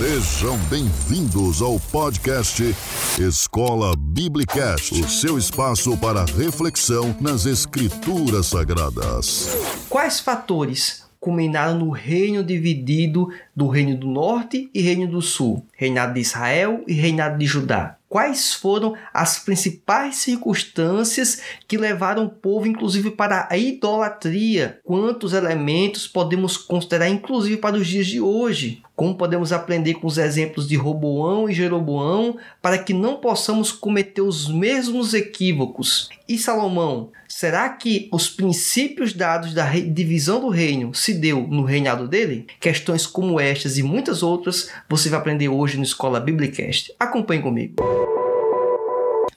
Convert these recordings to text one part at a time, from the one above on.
Sejam bem-vindos ao podcast Escola Biblicast, o seu espaço para reflexão nas Escrituras Sagradas. Quais fatores culminaram no reino dividido do Reino do Norte e Reino do Sul, reinado de Israel e reinado de Judá? Quais foram as principais circunstâncias que levaram o povo, inclusive, para a idolatria? Quantos elementos podemos considerar, inclusive, para os dias de hoje? Como podemos aprender com os exemplos de Roboão e Jeroboão para que não possamos cometer os mesmos equívocos? E Salomão, será que os princípios dados da divisão do reino se deu no reinado dele? Questões como estas e muitas outras você vai aprender hoje no Escola Biblicast. Acompanhe comigo.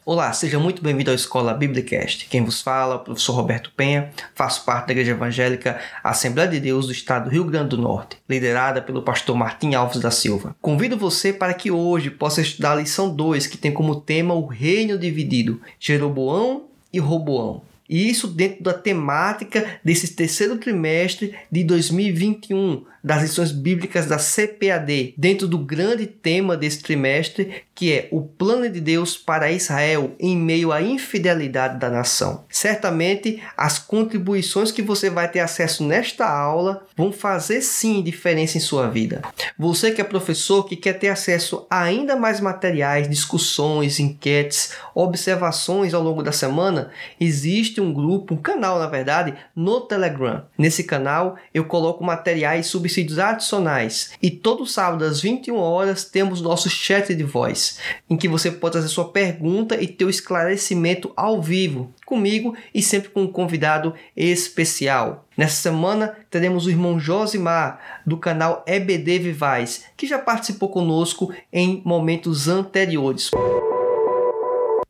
Olá, seja muito bem-vindo à Escola Biblicast. Quem vos fala é o professor Roberto Penha, faço parte da Igreja Evangélica Assembleia de Deus do Estado do Rio Grande do Norte, liderada pelo pastor Martim Alves da Silva. Convido você para que hoje possa estudar a lição 2, que tem como tema o reino dividido, Jeroboão e Roboão. E isso dentro da temática desse terceiro trimestre de 2021, das lições bíblicas da CPAD, dentro do grande tema desse trimestre, que é o plano de Deus para Israel em meio à infidelidade da nação. Certamente, as contribuições que você vai ter acesso nesta aula vão fazer sim diferença em sua vida. Você que é professor que quer ter acesso a ainda mais materiais, discussões, enquetes, observações ao longo da semana, existe um grupo, um canal na verdade, no Telegram. Nesse canal eu coloco materiais sobre subsídios adicionais. E todo sábado às 21 horas temos nosso chat de voz, em que você pode fazer sua pergunta e ter o esclarecimento ao vivo comigo e sempre com um convidado especial. Nessa semana teremos o irmão Josimar do canal EBD Vivais, que já participou conosco em momentos anteriores.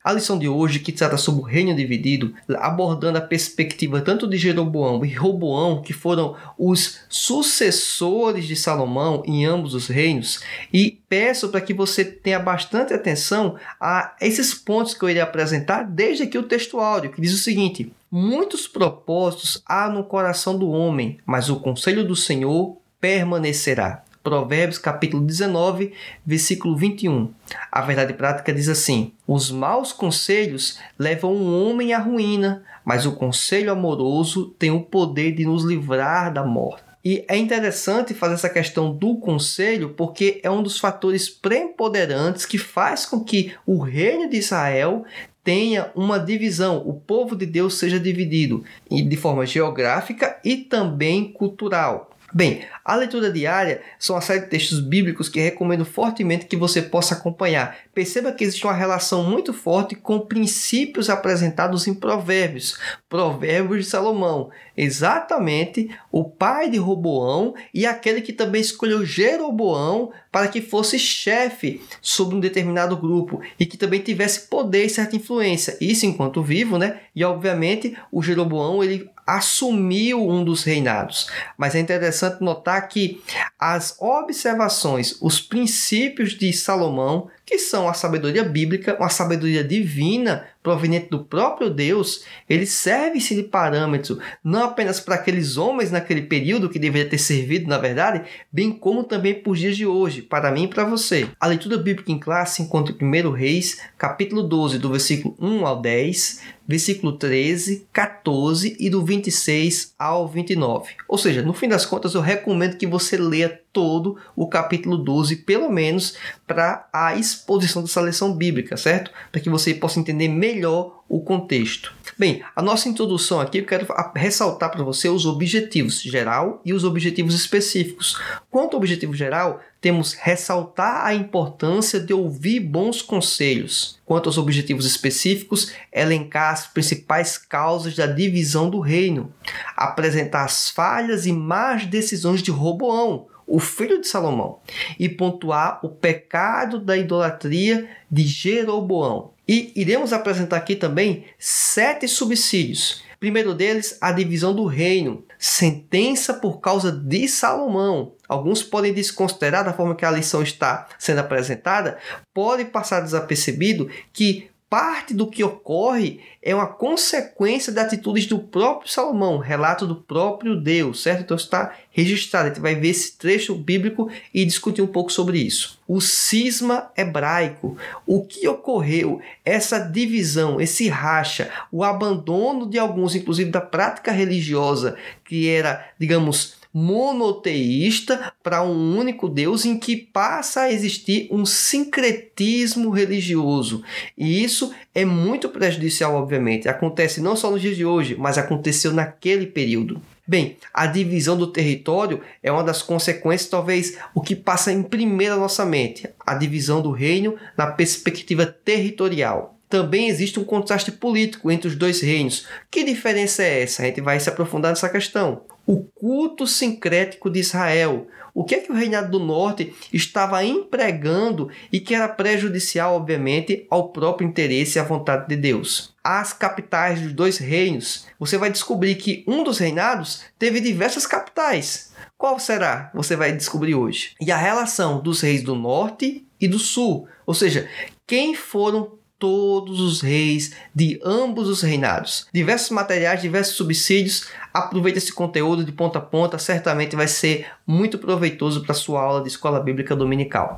A lição de hoje, que trata sobre o reino dividido, abordando a perspectiva tanto de Jeroboão e Roboão, que foram os sucessores de Salomão em ambos os reinos, e peço para que você tenha bastante atenção a esses pontos que eu irei apresentar desde aqui o texto áudio, que diz o seguinte: Muitos propósitos há no coração do homem, mas o conselho do Senhor permanecerá. Provérbios capítulo 19, versículo 21. A verdade prática diz assim: Os maus conselhos levam um homem à ruína, mas o conselho amoroso tem o poder de nos livrar da morte. E é interessante fazer essa questão do conselho, porque é um dos fatores preponderantes que faz com que o reino de Israel tenha uma divisão, o povo de Deus seja dividido de forma geográfica e também cultural. Bem, a leitura diária são uma série de textos bíblicos que recomendo fortemente que você possa acompanhar. Perceba que existe uma relação muito forte com princípios apresentados em Provérbios, Provérbios de Salomão, exatamente o pai de Roboão e aquele que também escolheu Jeroboão para que fosse chefe sobre um determinado grupo e que também tivesse poder e certa influência. Isso enquanto vivo, né? E obviamente o Jeroboão ele assumiu um dos reinados. Mas é interessante notar que as observações, os princípios de Salomão que são a sabedoria bíblica, uma sabedoria divina proveniente do próprio Deus, ele serve-se de parâmetro não apenas para aqueles homens naquele período que deveria ter servido, na verdade, bem como também para os dias de hoje, para mim e para você. A leitura bíblica em classe encontra 1 Reis, capítulo 12, do versículo 1 ao 10, versículo 13, 14 e do 26 ao 29. Ou seja, no fim das contas, eu recomendo que você leia todo o capítulo 12, pelo menos para a exposição dessa lição bíblica, certo? Para que você possa entender melhor o contexto. Bem, a nossa introdução aqui eu quero ressaltar para você os objetivos geral e os objetivos específicos. Quanto ao objetivo geral, temos ressaltar a importância de ouvir bons conselhos. Quanto aos objetivos específicos, elencar as principais causas da divisão do reino, apresentar as falhas e más decisões de Roboão, o filho de Salomão, e pontuar o pecado da idolatria de Jeroboão. E iremos apresentar aqui também sete subsídios. Primeiro deles, a divisão do reino, sentença por causa de Salomão. Alguns podem desconsiderar da forma que a lição está sendo apresentada, pode passar desapercebido que parte do que ocorre é uma consequência das atitudes do próprio Salomão, relato do próprio Deus, certo? Então está registrado. A gente vai ver esse trecho bíblico e discutir um pouco sobre isso. O cisma hebraico, o que ocorreu, essa divisão, esse racha, o abandono de alguns, inclusive da prática religiosa, que era, digamos, monoteísta para um único Deus em que passa a existir um sincretismo religioso. E isso é muito prejudicial, obviamente. Acontece não só nos dias de hoje, mas aconteceu naquele período. Bem, a divisão do território é uma das consequências, talvez o que passa em primeiro na nossa mente, a divisão do reino na perspectiva territorial também existe um contraste político entre os dois reinos. Que diferença é essa? A gente vai se aprofundar nessa questão o culto sincrético de Israel. O que é que o reinado do norte estava empregando e que era prejudicial, obviamente, ao próprio interesse e à vontade de Deus? As capitais dos dois reinos. Você vai descobrir que um dos reinados teve diversas capitais. Qual será? Você vai descobrir hoje. E a relação dos reis do norte e do sul, ou seja, quem foram todos os reis de ambos os reinados. Diversos materiais, diversos subsídios. Aproveite esse conteúdo de ponta a ponta, certamente vai ser muito proveitoso para sua aula de escola bíblica dominical.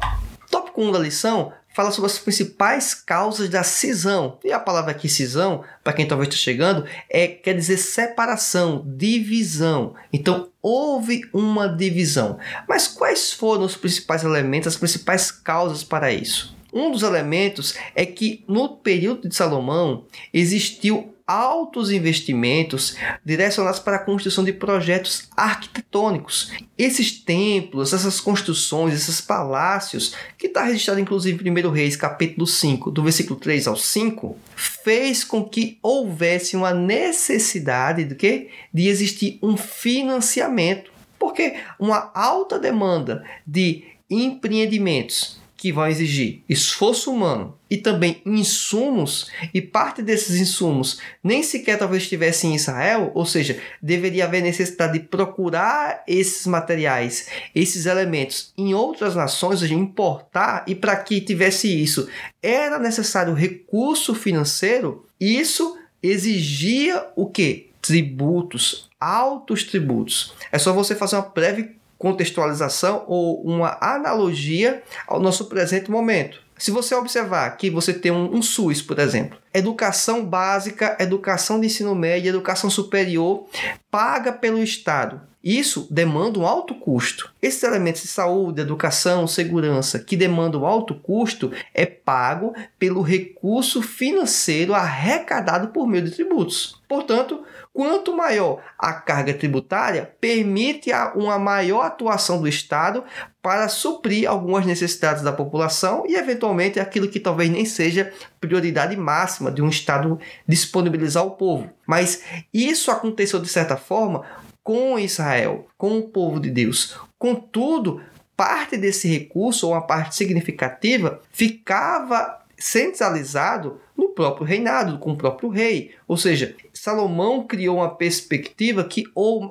Tópico 1 da lição fala sobre as principais causas da cisão. E a palavra aqui cisão, para quem talvez esteja chegando, é quer dizer separação, divisão. Então houve uma divisão. Mas quais foram os principais elementos, as principais causas para isso? Um dos elementos é que no período de Salomão existiu altos investimentos direcionados para a construção de projetos arquitetônicos. Esses templos, essas construções, esses palácios, que está registrado inclusive em 1 Reis, capítulo 5, do versículo 3 ao 5, fez com que houvesse uma necessidade de, quê? de existir um financiamento. Porque uma alta demanda de empreendimentos que vão exigir esforço humano e também insumos, e parte desses insumos nem sequer talvez estivesse em Israel, ou seja, deveria haver necessidade de procurar esses materiais, esses elementos em outras nações, ou seja, importar, e para que tivesse isso era necessário recurso financeiro, isso exigia o que? Tributos, altos tributos. É só você fazer uma breve contextualização ou uma analogia ao nosso presente momento. Se você observar que você tem um, um, SUS, por exemplo, educação básica, educação de ensino médio, educação superior, paga pelo Estado. Isso demanda um alto custo. Esses elementos de saúde, educação, segurança que demandam alto custo é pago pelo recurso financeiro arrecadado por meio de tributos. Portanto, Quanto maior a carga tributária, permite uma maior atuação do Estado para suprir algumas necessidades da população e, eventualmente, aquilo que talvez nem seja prioridade máxima de um Estado disponibilizar ao povo. Mas isso aconteceu, de certa forma, com Israel, com o povo de Deus. Contudo, parte desse recurso, ou uma parte significativa, ficava centralizado no próprio reinado, com o próprio rei. Ou seja, Salomão criou uma perspectiva que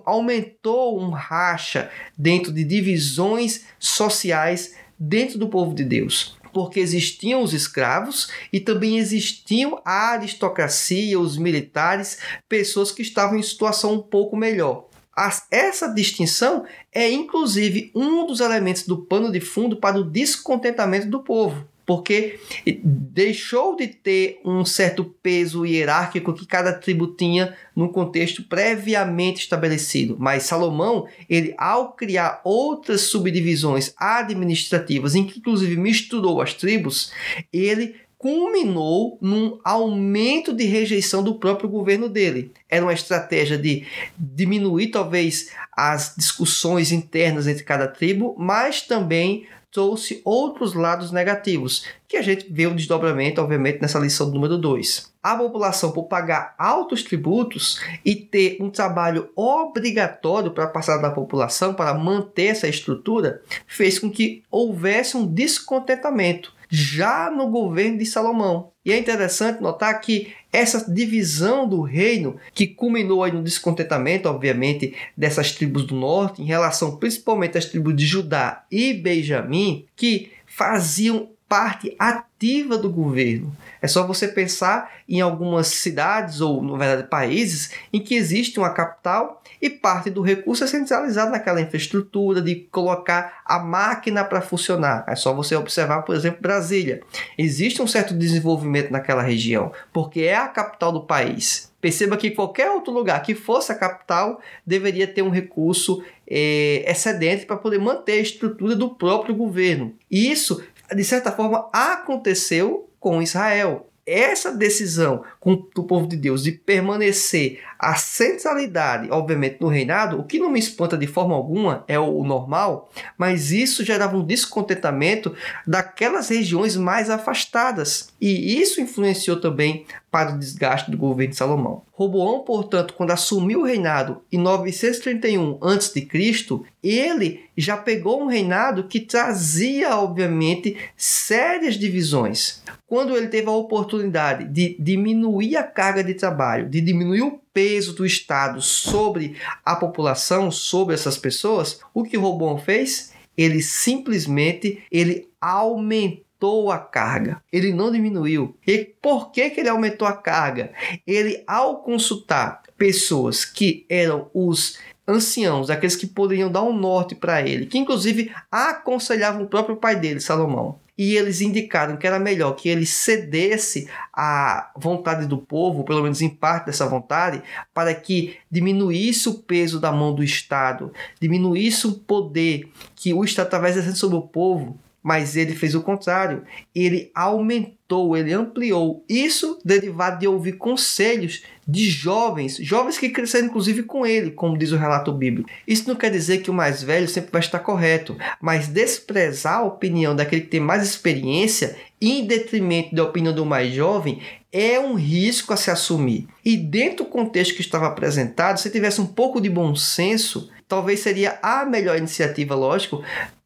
aumentou um racha dentro de divisões sociais dentro do povo de Deus. Porque existiam os escravos e também existiam a aristocracia, os militares, pessoas que estavam em situação um pouco melhor. Essa distinção é inclusive um dos elementos do pano de fundo para o descontentamento do povo porque deixou de ter um certo peso hierárquico que cada tribo tinha num contexto previamente estabelecido. Mas Salomão, ele ao criar outras subdivisões administrativas, em que inclusive misturou as tribos, ele culminou num aumento de rejeição do próprio governo dele. Era uma estratégia de diminuir talvez as discussões internas entre cada tribo, mas também trouxe outros lados negativos, que a gente vê o desdobramento, obviamente, nessa lição número 2. A população, por pagar altos tributos e ter um trabalho obrigatório para passar da população, para manter essa estrutura, fez com que houvesse um descontentamento já no governo de Salomão. E é interessante notar que essa divisão do reino, que culminou aí no descontentamento, obviamente, dessas tribos do norte, em relação principalmente às tribos de Judá e Benjamim, que faziam parte ativa do governo. É só você pensar em algumas cidades ou, na verdade, países em que existe uma capital e parte do recurso é centralizado naquela infraestrutura de colocar a máquina para funcionar. É só você observar, por exemplo, Brasília. Existe um certo desenvolvimento naquela região, porque é a capital do país. Perceba que qualquer outro lugar que fosse a capital deveria ter um recurso é, excedente para poder manter a estrutura do próprio governo. E isso, de certa forma, aconteceu com Israel. Essa decisão do povo de Deus de permanecer a centralidade, obviamente, no reinado, o que não me espanta de forma alguma é o normal, mas isso gerava um descontentamento daquelas regiões mais afastadas. E isso influenciou também para o desgaste do governo de Salomão. Roboão, portanto, quando assumiu o reinado em 931 a.C., ele já pegou um reinado que trazia, obviamente, sérias divisões. Quando ele teve a oportunidade de diminuir a carga de trabalho, de diminuir o peso do Estado sobre a população, sobre essas pessoas, o que Roboão fez? Ele simplesmente ele aumentou aumentou a carga, ele não diminuiu. E por que, que ele aumentou a carga? Ele, ao consultar pessoas que eram os anciãos, aqueles que poderiam dar um norte para ele, que inclusive aconselhavam o próprio pai dele, Salomão. E eles indicaram que era melhor que ele cedesse à vontade do povo, pelo menos em parte dessa vontade, para que diminuísse o peso da mão do Estado, diminuísse o poder que o Estado estava exercendo sobre o povo mas ele fez o contrário. Ele aumentou, ele ampliou. Isso derivado de ouvir conselhos de jovens, jovens que cresceram inclusive com ele, como diz o relato bíblico. Isso não quer dizer que o mais velho sempre vai estar correto, mas desprezar a opinião daquele que tem mais experiência em detrimento da opinião do mais jovem é um risco a se assumir. E dentro do contexto que estava apresentado, se tivesse um pouco de bom senso, talvez seria a melhor iniciativa, lógico,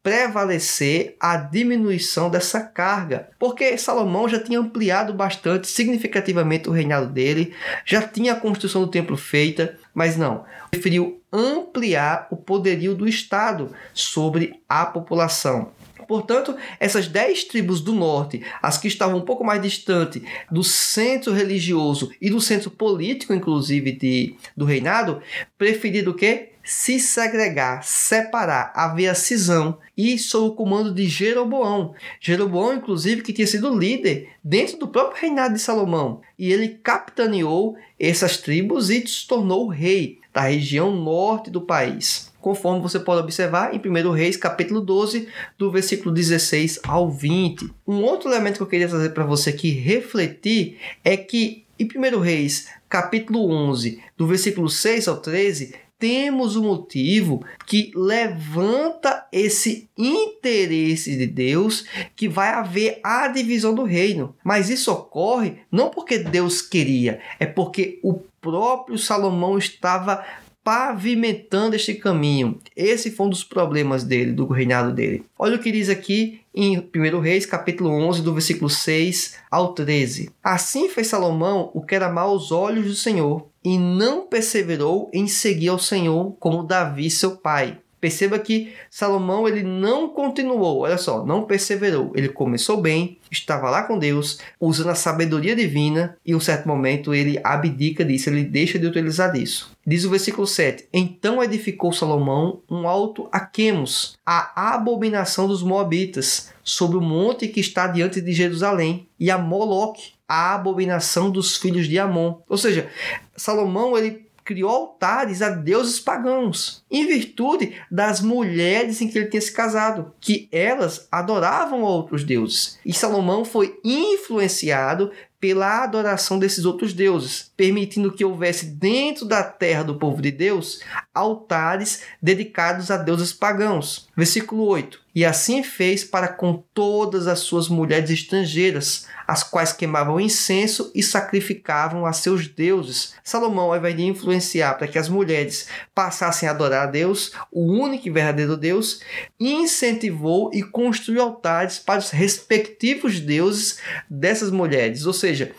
prevalecer a diminuição dessa carga, porque Salomão já tinha ampliado bastante, significativamente o reinado dele, já tinha a construção do templo feita, mas não, preferiu ampliar o poderio do Estado sobre a população. Portanto, essas dez tribos do norte, as que estavam um pouco mais distante do centro religioso e do centro político, inclusive, de, do reinado, preferiram o quê? Se segregar, separar, haver cisão e sob o comando de Jeroboão. Jeroboão, inclusive, que tinha sido líder dentro do próprio reinado de Salomão. E ele capitaneou essas tribos e se tornou rei da região norte do país. Conforme você pode observar em 1 Reis, capítulo 12, do versículo 16 ao 20. Um outro elemento que eu queria trazer para você aqui refletir é que em 1 Reis, capítulo 11, do versículo 6 ao 13, temos um motivo que levanta esse interesse de Deus que vai haver a divisão do reino. Mas isso ocorre não porque Deus queria, é porque o próprio Salomão estava pavimentando este caminho. Esse foi um dos problemas dele, do reinado dele. Olha o que diz aqui em 1 Reis, capítulo 11, do versículo 6 ao 13. Assim fez Salomão o que era mal aos olhos do Senhor, e não perseverou em seguir ao Senhor como Davi, seu pai. Perceba que Salomão ele não continuou, olha só, não perseverou. Ele começou bem, estava lá com Deus, usando a sabedoria divina, e em um certo momento ele abdica disso, ele deixa de utilizar disso. Diz o versículo 7: Então edificou Salomão um alto a Quemos, a abominação dos Moabitas, sobre o monte que está diante de Jerusalém, e a Moloque, a abominação dos filhos de Amon. Ou seja, Salomão ele criou altares a deuses pagãos, em virtude das mulheres em que ele tinha se casado, que elas adoravam outros deuses. E Salomão foi influenciado pela adoração desses outros deuses, permitindo que houvesse dentro da terra do povo de Deus altares dedicados a deuses pagãos. Versículo 8: E assim fez para com todas as suas mulheres estrangeiras, as quais queimavam incenso e sacrificavam a seus deuses. Salomão, de influenciar para que as mulheres passassem a adorar a Deus, o único e verdadeiro Deus, incentivou e construiu altares para os respectivos deuses dessas mulheres. Ou seja,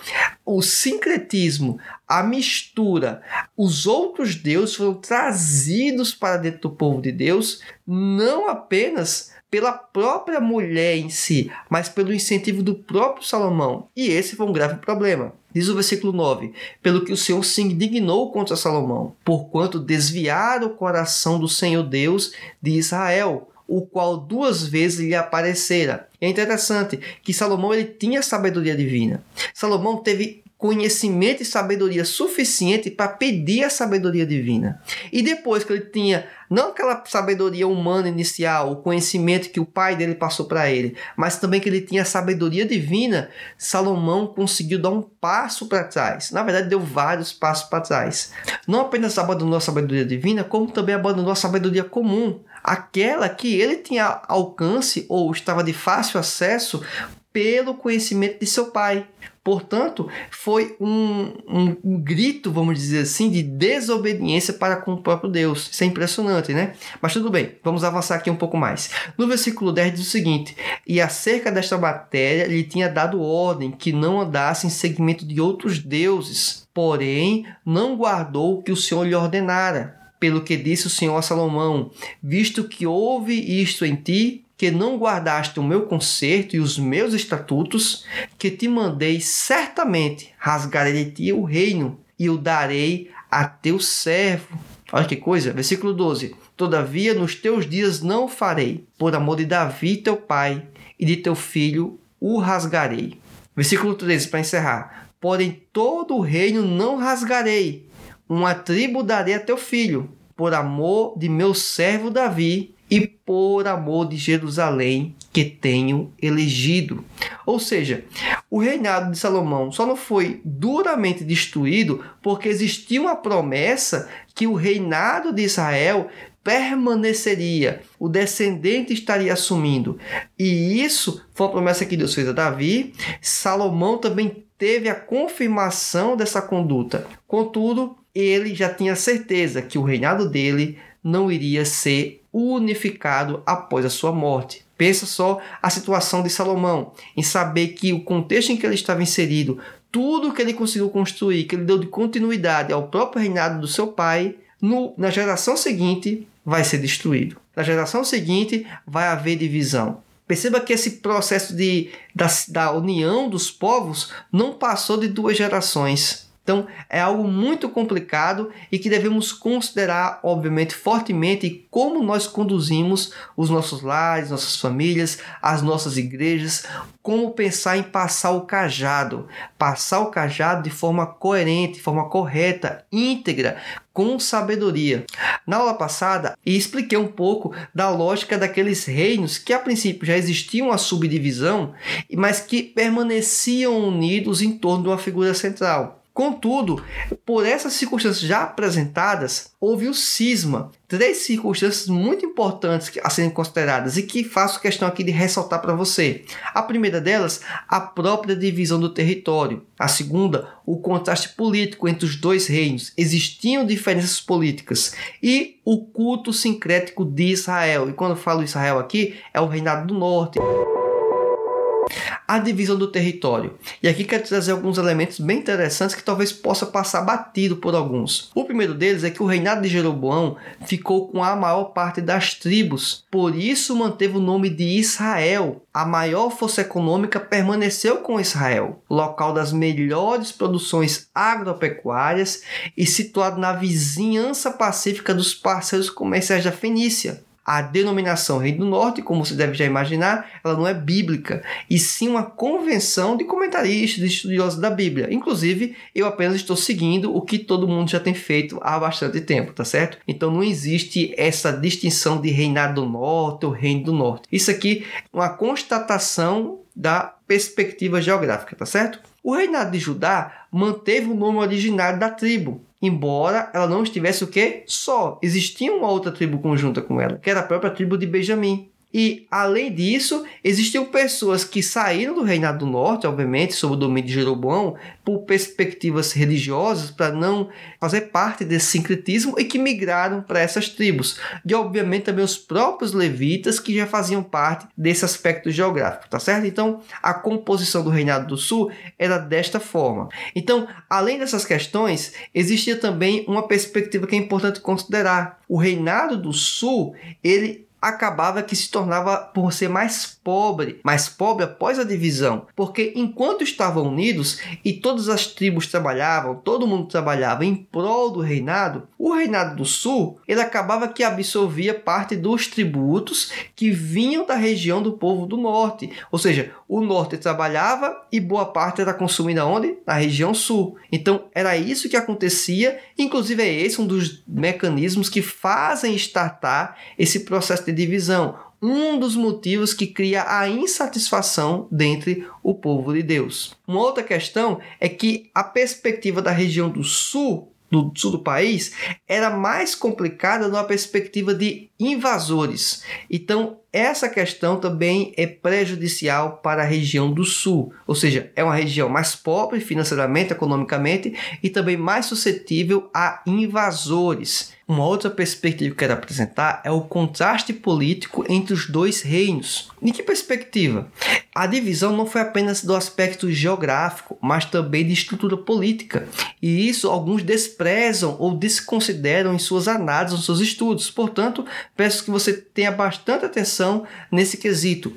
o sincretismo, a mistura, os outros deuses foram trazidos para dentro do povo de Deus, não apenas pela própria mulher em si, mas pelo incentivo do próprio Salomão. E esse foi um grave problema. Diz o versículo 9: Pelo que o Senhor se indignou contra Salomão, porquanto desviara o coração do Senhor Deus de Israel, o qual duas vezes lhe aparecera. É interessante que Salomão ele tinha sabedoria divina. Salomão teve conhecimento e sabedoria suficiente para pedir a sabedoria divina. E depois que ele tinha não aquela sabedoria humana inicial, o conhecimento que o pai dele passou para ele, mas também que ele tinha sabedoria divina, Salomão conseguiu dar um passo para trás. Na verdade, deu vários passos para trás. Não apenas abandonou a sabedoria divina, como também abandonou a sabedoria comum, aquela que ele tinha alcance ou estava de fácil acesso pelo conhecimento de seu pai. Portanto, foi um, um, um, grito, vamos dizer assim, de desobediência para com o próprio Deus. Isso é impressionante, né? Mas tudo bem, vamos avançar aqui um pouco mais. No versículo 10 diz o seguinte: E acerca desta matéria lhe tinha dado ordem que não andasse em seguimento de outros deuses, porém não guardou o que o Senhor lhe ordenara. Pelo que disse o Senhor a Salomão: Visto que houve isto em ti, que não guardaste o meu conserto e os meus estatutos, que te mandei, certamente rasgarei de ti o reino e o darei a teu servo. Olha que coisa, versículo 12: Todavia nos teus dias não farei, por amor de Davi teu pai e de teu filho o rasgarei. Versículo 13 para encerrar: Porém todo o reino não rasgarei, uma tribo darei a teu filho, por amor de meu servo Davi e por amor de Jerusalém que tenho elegido. Ou seja, o reinado de Salomão só não foi duramente destruído porque existia uma promessa que o reinado de Israel permaneceria, o descendente estaria assumindo. E isso foi a promessa que Deus fez a Davi. Salomão também teve a confirmação dessa conduta. Contudo, ele já tinha certeza que o reinado dele não iria ser unificado após a sua morte. Pensa só a situação de Salomão, em saber que o contexto em que ele estava inserido, tudo que ele conseguiu construir, que ele deu de continuidade ao próprio reinado do seu pai, no, na geração seguinte vai ser destruído. Na geração seguinte vai haver divisão. Perceba que esse processo de, da, da união dos povos não passou de duas gerações. Então é algo muito complicado e que devemos considerar, obviamente, fortemente como nós conduzimos os nossos lares, nossas famílias, as nossas igrejas, como pensar em passar o cajado, passar o cajado de forma coerente, de forma correta, íntegra, com sabedoria. Na aula passada, expliquei um pouco da lógica daqueles reinos que a princípio já existiam a subdivisão, mas que permaneciam unidos em torno de uma figura central. Contudo, por essas circunstâncias já apresentadas, houve o cisma. Três circunstâncias muito importantes a serem consideradas e que faço questão aqui de ressaltar para você. A primeira delas, a própria divisão do território. A segunda, o contraste político entre os dois reinos. Existiam diferenças políticas. E o culto sincrético de Israel. E quando eu falo Israel aqui, é o reinado do norte a divisão do território. E aqui quero trazer alguns elementos bem interessantes que talvez possa passar batido por alguns. O primeiro deles é que o reinado de Jeroboão ficou com a maior parte das tribos, por isso manteve o nome de Israel. A maior força econômica permaneceu com Israel, local das melhores produções agropecuárias e situado na vizinhança pacífica dos parceiros comerciais da Fenícia a denominação Reino do Norte, como você deve já imaginar, ela não é bíblica, e sim uma convenção de comentaristas, de estudiosos da Bíblia. Inclusive, eu apenas estou seguindo o que todo mundo já tem feito há bastante tempo, tá certo? Então não existe essa distinção de reinado do norte ou reino do norte. Isso aqui é uma constatação da perspectiva geográfica, tá certo? O reinado de Judá manteve o nome originário da tribo, embora ela não estivesse o quê? Só. Existia uma outra tribo conjunta com ela, que era a própria tribo de Benjamim. E, além disso, existiam pessoas que saíram do Reinado do Norte, obviamente, sob o domínio de Jeroboão, por perspectivas religiosas, para não fazer parte desse sincretismo e que migraram para essas tribos. E, obviamente, também os próprios levitas, que já faziam parte desse aspecto geográfico, tá certo? Então, a composição do Reinado do Sul era desta forma. Então, além dessas questões, existia também uma perspectiva que é importante considerar. O Reinado do Sul, ele acabava que se tornava por ser mais pobre, mais pobre após a divisão, porque enquanto estavam unidos e todas as tribos trabalhavam, todo mundo trabalhava em prol do reinado, o reinado do sul, ele acabava que absorvia parte dos tributos que vinham da região do povo do norte, ou seja, o norte trabalhava e boa parte era consumida onde? Na região sul. Então era isso que acontecia, inclusive é esse um dos mecanismos que fazem startar esse processo de divisão um dos motivos que cria a insatisfação dentre o povo de Deus. Uma outra questão é que a perspectiva da região do sul do sul do país era mais complicada numa perspectiva de invasores. Então, essa questão também é prejudicial para a região do sul, ou seja, é uma região mais pobre financeiramente, economicamente e também mais suscetível a invasores. Uma outra perspectiva que eu quero apresentar é o contraste político entre os dois reinos. Em que perspectiva? A divisão não foi apenas do aspecto geográfico, mas também de estrutura política. E isso alguns desprezam ou desconsideram em suas análises, nos seus estudos. Portanto, peço que você tenha bastante atenção nesse quesito.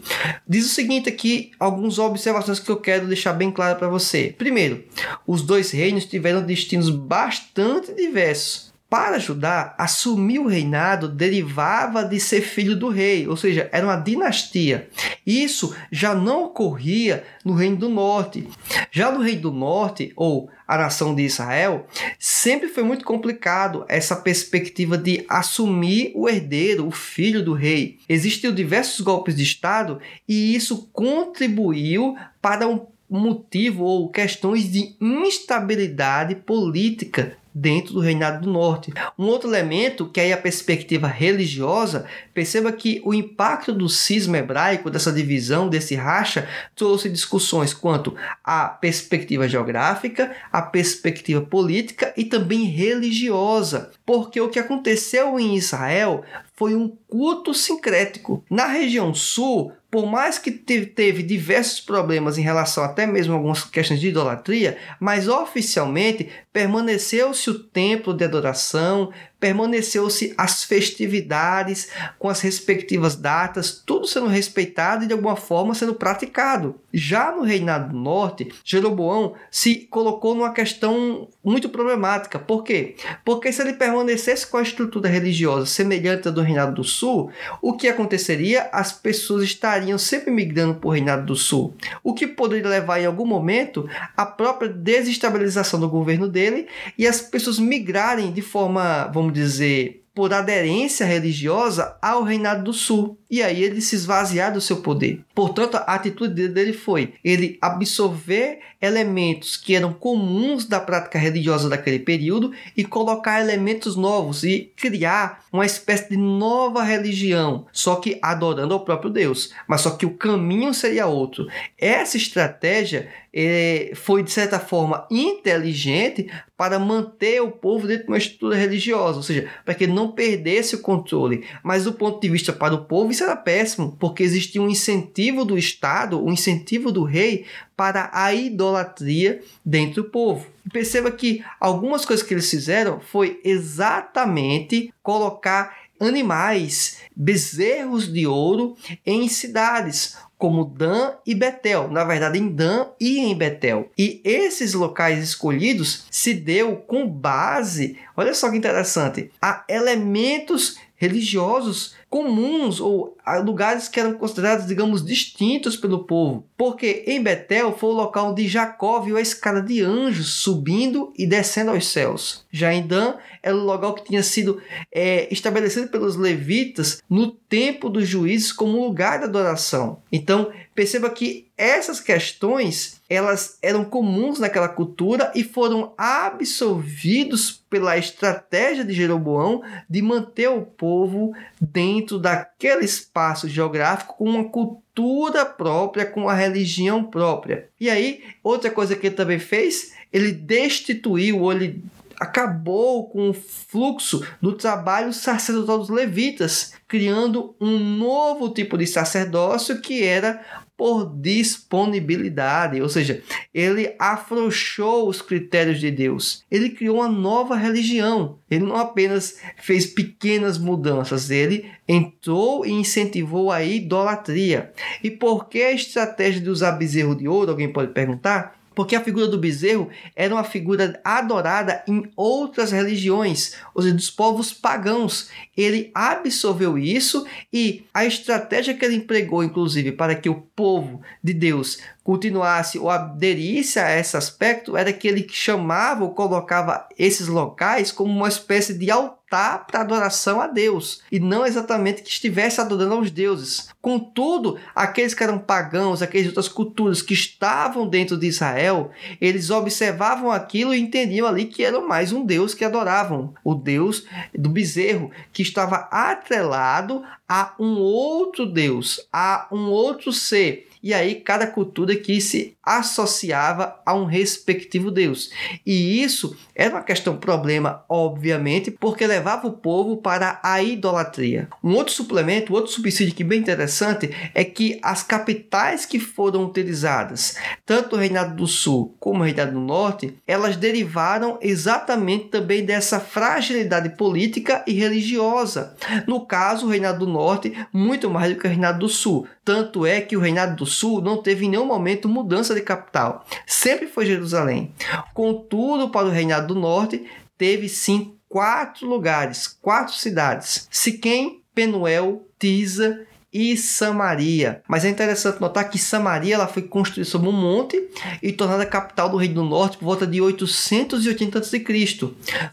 Diz o seguinte aqui, algumas observações que eu quero deixar bem claro para você. Primeiro, os dois reinos tiveram destinos bastante diversos. Para Judá, assumir o reinado derivava de ser filho do rei, ou seja, era uma dinastia. Isso já não ocorria no Reino do Norte. Já no Reino do Norte, ou a nação de Israel, sempre foi muito complicado essa perspectiva de assumir o herdeiro, o filho do rei. Existiam diversos golpes de Estado e isso contribuiu para um motivo ou questões de instabilidade política dentro do Reinado do Norte. Um outro elemento, que é a perspectiva religiosa, perceba que o impacto do cisma hebraico, dessa divisão, desse racha, trouxe discussões quanto à perspectiva geográfica, à perspectiva política e também religiosa. Porque o que aconteceu em Israel foi um culto sincrético. Na região sul, por mais que teve diversos problemas em relação até mesmo a algumas questões de idolatria, mas oficialmente permaneceu-se o templo de adoração, permaneceu-se as festividades com as respectivas datas, tudo sendo respeitado e de alguma forma sendo praticado. Já no Reinado do Norte, Jeroboão se colocou numa questão muito problemática. Por quê? Porque se ele permanecesse com a estrutura religiosa semelhante à do Reinado do Sul, o que aconteceria? As pessoas estariam sempre migrando para o Reinado do Sul, o que poderia levar em algum momento à própria desestabilização do governo dele e as pessoas migrarem de forma, vamos dizer, por aderência religiosa ao reinado do sul. E aí ele se esvaziar do seu poder. Portanto, a atitude dele foi ele absorver elementos que eram comuns da prática religiosa daquele período e colocar elementos novos e criar uma espécie de nova religião, só que adorando ao próprio Deus. Mas só que o caminho seria outro. Essa estratégia é, foi, de certa forma, inteligente para manter o povo dentro de uma estrutura religiosa, ou seja, para que não perdesse o controle. Mas do ponto de vista para o povo, isso era péssimo, porque existia um incentivo do Estado, um incentivo do rei para a idolatria dentro do povo. Perceba que algumas coisas que eles fizeram foi exatamente colocar animais, bezerros de ouro em cidades, como Dan e Betel, na verdade em Dan e em Betel. E esses locais escolhidos se deu com base, olha só que interessante, a elementos religiosos comuns ou lugares que eram considerados, digamos, distintos pelo povo. Porque em Betel foi o local onde Jacó viu a escada de anjos subindo e descendo aos céus. Já em Dan era o local que tinha sido é, estabelecido pelos levitas no tempo dos juízes como lugar de adoração. Então, perceba que essas questões elas eram comuns naquela cultura e foram absorvidos pela estratégia de Jeroboão de manter o povo dentro daquele espaço geográfico com uma cultura própria, com uma religião própria. E aí, outra coisa que ele também fez, ele destituiu ele acabou com o fluxo do trabalho sacerdotal dos levitas, criando um novo tipo de sacerdócio que era por disponibilidade, ou seja, ele afrouxou os critérios de Deus. Ele criou uma nova religião. Ele não apenas fez pequenas mudanças, ele entrou e incentivou a idolatria. E por que a estratégia de usar bezerro de ouro? Alguém pode perguntar? Porque a figura do bezerro era uma figura adorada em outras religiões, ou seja, dos povos pagãos. Ele absorveu isso e a estratégia que ele empregou, inclusive, para que o povo de Deus continuasse ou aderisse a esse aspecto, era que ele chamava ou colocava esses locais como uma espécie de altar para adoração a Deus e não exatamente que estivesse adorando aos deuses. Contudo, aqueles que eram pagãos, aqueles de outras culturas que estavam dentro de Israel, eles observavam aquilo e entendiam ali que era mais um Deus que adoravam, o Deus do bezerro, que estava atrelado a um outro Deus, a um outro ser e aí cada cultura que se associava a um respectivo deus. E isso era uma questão problema, obviamente, porque levava o povo para a idolatria. Um outro suplemento, outro subsídio que é bem interessante é que as capitais que foram utilizadas, tanto o Reinado do Sul como o Reinado do Norte, elas derivaram exatamente também dessa fragilidade política e religiosa. No caso, o Reinado do Norte, muito mais do que o Reinado do Sul. Tanto é que o Reinado do Sul não teve em nenhum momento mudança de capital. Sempre foi Jerusalém. Contudo, para o Reinado do Norte, teve sim quatro lugares, quatro cidades: Siquém, Penuel, Tisa e Samaria. Mas é interessante notar que Samaria ela foi construída sobre um monte e tornada capital do Reino do Norte por volta de 880 a.C.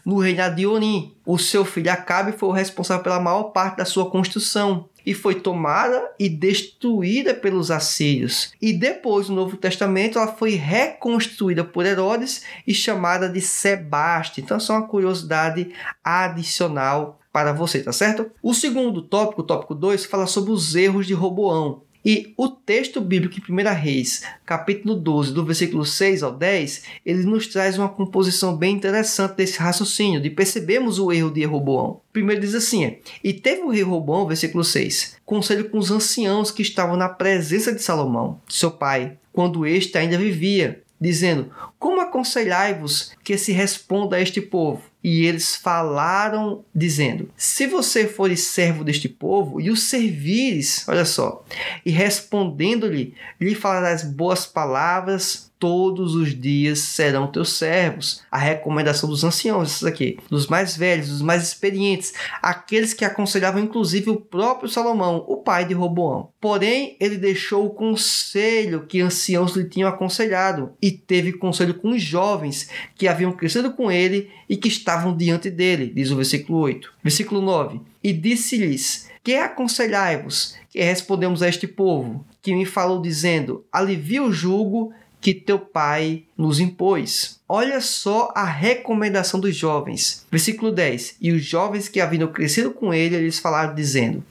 No reinado de Onim, o seu filho Acabe foi o responsável pela maior parte da sua construção e foi tomada e destruída pelos assírios. E depois, no Novo Testamento, ela foi reconstruída por Herodes e chamada de Sebaste. Então, só uma curiosidade adicional para você, tá certo? O segundo tópico, o tópico 2, fala sobre os erros de Roboão. E o texto bíblico em 1 Reis, capítulo 12, do versículo 6 ao 10, ele nos traz uma composição bem interessante desse raciocínio, de percebermos o erro de Roboão. Primeiro diz assim: E teve o rei Roboão, versículo 6, conselho com os anciãos que estavam na presença de Salomão, seu pai, quando este ainda vivia, dizendo: Como aconselhai-vos que se responda a este povo? E eles falaram, dizendo: Se você fores servo deste povo e o servires, olha só, e respondendo-lhe, lhe falarás boas palavras, todos os dias serão teus servos. A recomendação dos anciãos, esses aqui, dos mais velhos, dos mais experientes, aqueles que aconselhavam inclusive o próprio Salomão, o pai de Roboão. Porém, ele deixou o conselho que anciãos lhe tinham aconselhado e teve conselho com os jovens que haviam crescido com ele e que estavam diante dele, diz o versículo 8. Versículo 9. E disse-lhes: Que aconselhai-vos? Que respondemos a este povo, que me falou dizendo: Alivia o jugo que teu pai nos impôs. Olha só a recomendação dos jovens. Versículo 10. E os jovens que haviam crescido com ele, eles falaram, dizendo: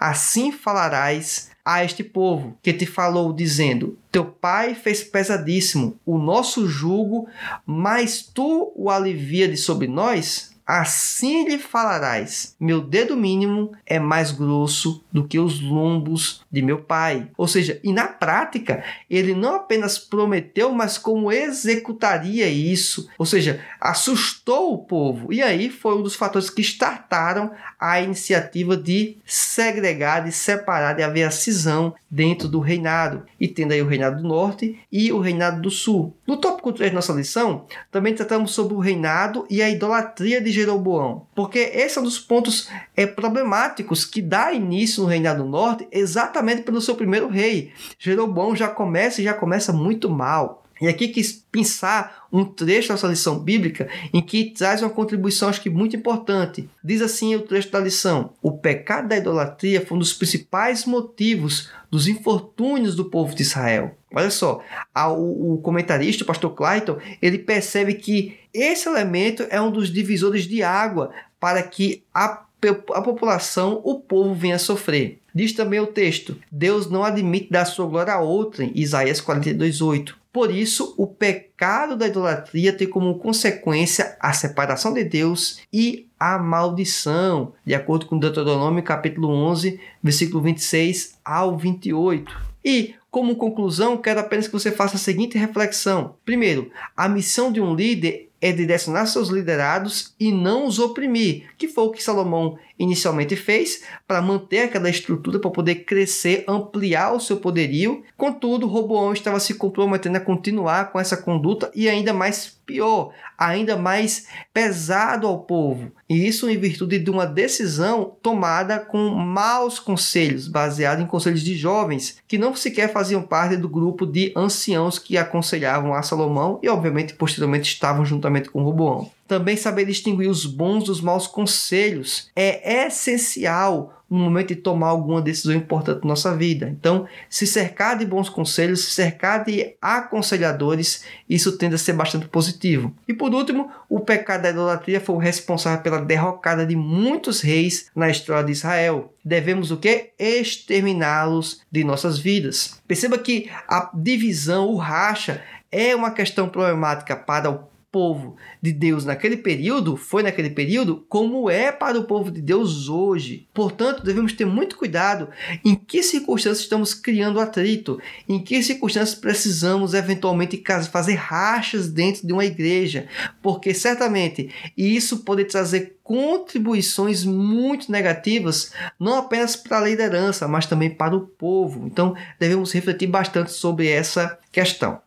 Assim falarás a este povo que te falou, dizendo: Teu pai fez pesadíssimo o nosso jugo, mas tu o alivia de sobre nós? Assim lhe falarás: Meu dedo mínimo é mais grosso do que os lombos de meu pai. Ou seja, e na prática, ele não apenas prometeu, mas como executaria isso. Ou seja, assustou o povo. E aí foi um dos fatores que startaram a iniciativa de segregar, de separar, de haver a cisão dentro do reinado. E tendo aí o reinado do norte e o reinado do sul. No tópico 3 da nossa lição, também tratamos sobre o reinado e a idolatria de Jeroboão, porque esse é um dos pontos é, problemáticos que dá início no Reinado do Norte exatamente pelo seu primeiro rei. Jeroboão já começa e já começa muito mal. E aqui quis pensar um trecho dessa lição bíblica em que traz uma contribuição, acho que muito importante. Diz assim o trecho da lição: O pecado da idolatria foi um dos principais motivos dos infortúnios do povo de Israel. Olha só, o, comentarista, o pastor Clayton, ele percebe que esse elemento é um dos divisores de água para que a a população, o povo vem a sofrer. Diz também o texto: Deus não admite dar sua glória a outrem, Isaías 42:8. Por isso, o pecado da idolatria tem como consequência a separação de Deus e a maldição, de acordo com Deuteronômio capítulo 11, versículo 26 ao 28. E como conclusão, quero apenas que você faça a seguinte reflexão. Primeiro, a missão de um líder é direcionar seus liderados e não os oprimir, que foi o que Salomão inicialmente fez para manter aquela estrutura para poder crescer, ampliar o seu poderio. Contudo, Roboão estava se comprometendo a continuar com essa conduta e ainda mais pior, ainda mais pesado ao povo. E isso em virtude de uma decisão tomada com maus conselhos, baseada em conselhos de jovens que não sequer faziam parte do grupo de anciãos que aconselhavam a Salomão e obviamente posteriormente estavam juntamente com Roboão. Também saber distinguir os bons dos maus conselhos é essencial no momento de tomar alguma decisão importante na nossa vida. Então, se cercar de bons conselhos, se cercar de aconselhadores, isso tende a ser bastante positivo. E por último, o pecado da idolatria foi o responsável pela derrocada de muitos reis na história de Israel. Devemos o que? Exterminá-los de nossas vidas. Perceba que a divisão, o racha, é uma questão problemática para o povo de Deus naquele período, foi naquele período, como é para o povo de Deus hoje. Portanto, devemos ter muito cuidado em que circunstâncias estamos criando atrito, em que circunstâncias precisamos eventualmente fazer rachas dentro de uma igreja, porque certamente isso pode trazer contribuições muito negativas, não apenas para a liderança, mas também para o povo. Então, devemos refletir bastante sobre essa questão.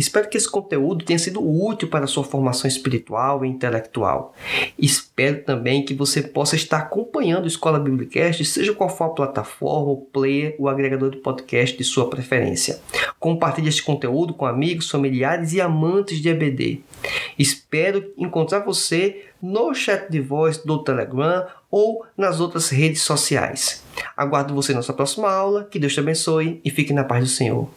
Espero que esse conteúdo tenha sido útil para a sua formação espiritual e intelectual. Espero também que você possa estar acompanhando o Escola Biblicast, seja qual for a plataforma, o player, o agregador de podcast de sua preferência. Compartilhe este conteúdo com amigos, familiares e amantes de EBD. Espero encontrar você no chat de voz do Telegram ou nas outras redes sociais. Aguardo você na nossa próxima aula. Que Deus te abençoe e fique na paz do Senhor.